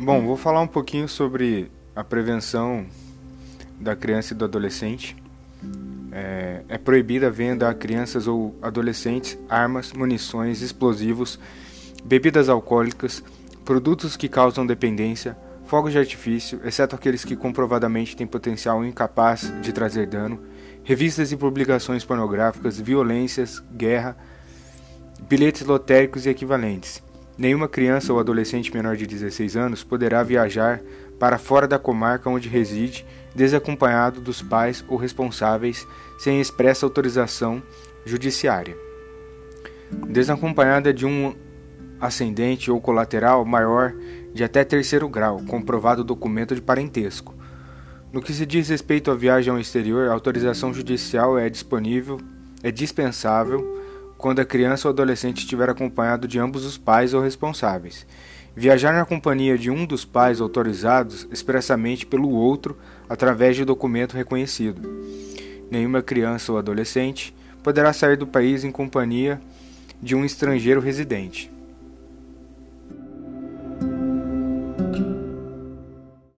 Bom, vou falar um pouquinho sobre a prevenção da criança e do adolescente. É, é proibida a venda a crianças ou adolescentes armas, munições, explosivos, bebidas alcoólicas, produtos que causam dependência, fogos de artifício, exceto aqueles que comprovadamente têm potencial incapaz de trazer dano, revistas e publicações pornográficas, violências, guerra, bilhetes lotéricos e equivalentes Nenhuma criança ou adolescente menor de 16 anos poderá viajar para fora da comarca onde reside, desacompanhado dos pais ou responsáveis, sem expressa autorização judiciária. Desacompanhada de um ascendente ou colateral maior de até terceiro grau, comprovado documento de parentesco. No que se diz respeito à viagem ao exterior, a autorização judicial é disponível, é dispensável quando a criança ou adolescente estiver acompanhado de ambos os pais ou responsáveis. Viajar na companhia de um dos pais autorizados expressamente pelo outro através de documento reconhecido. Nenhuma criança ou adolescente poderá sair do país em companhia de um estrangeiro residente.